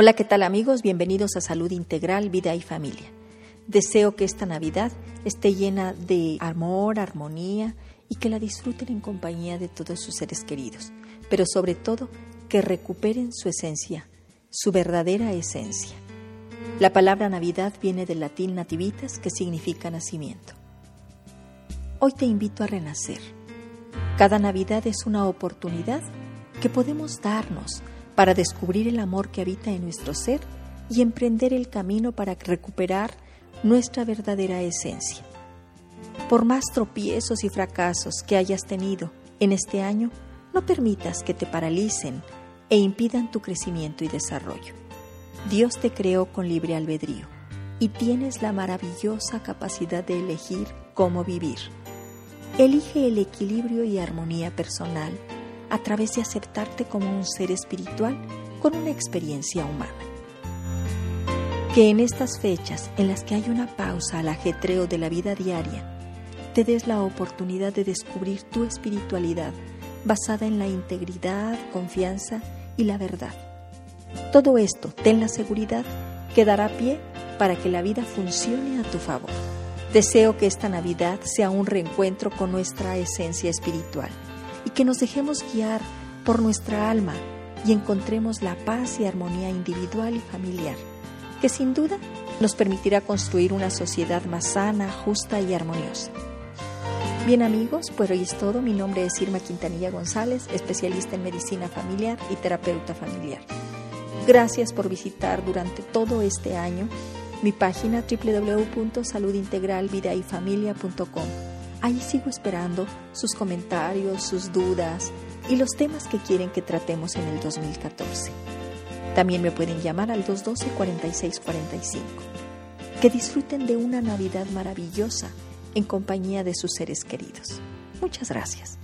Hola, ¿qué tal amigos? Bienvenidos a Salud Integral, Vida y Familia. Deseo que esta Navidad esté llena de amor, armonía y que la disfruten en compañía de todos sus seres queridos, pero sobre todo que recuperen su esencia, su verdadera esencia. La palabra Navidad viene del latín nativitas, que significa nacimiento. Hoy te invito a renacer. Cada Navidad es una oportunidad que podemos darnos para descubrir el amor que habita en nuestro ser y emprender el camino para recuperar nuestra verdadera esencia. Por más tropiezos y fracasos que hayas tenido en este año, no permitas que te paralicen e impidan tu crecimiento y desarrollo. Dios te creó con libre albedrío y tienes la maravillosa capacidad de elegir cómo vivir. Elige el equilibrio y armonía personal a través de aceptarte como un ser espiritual con una experiencia humana. Que en estas fechas en las que hay una pausa al ajetreo de la vida diaria, te des la oportunidad de descubrir tu espiritualidad basada en la integridad, confianza y la verdad. Todo esto, ten la seguridad que dará pie para que la vida funcione a tu favor. Deseo que esta Navidad sea un reencuentro con nuestra esencia espiritual que nos dejemos guiar por nuestra alma y encontremos la paz y armonía individual y familiar, que sin duda nos permitirá construir una sociedad más sana, justa y armoniosa. Bien amigos, pues hoy es todo. Mi nombre es Irma Quintanilla González, especialista en medicina familiar y terapeuta familiar. Gracias por visitar durante todo este año mi página www.saludintegralvidayfamilia.com Ahí sigo esperando sus comentarios, sus dudas y los temas que quieren que tratemos en el 2014. También me pueden llamar al 212-4645. Que disfruten de una Navidad maravillosa en compañía de sus seres queridos. Muchas gracias.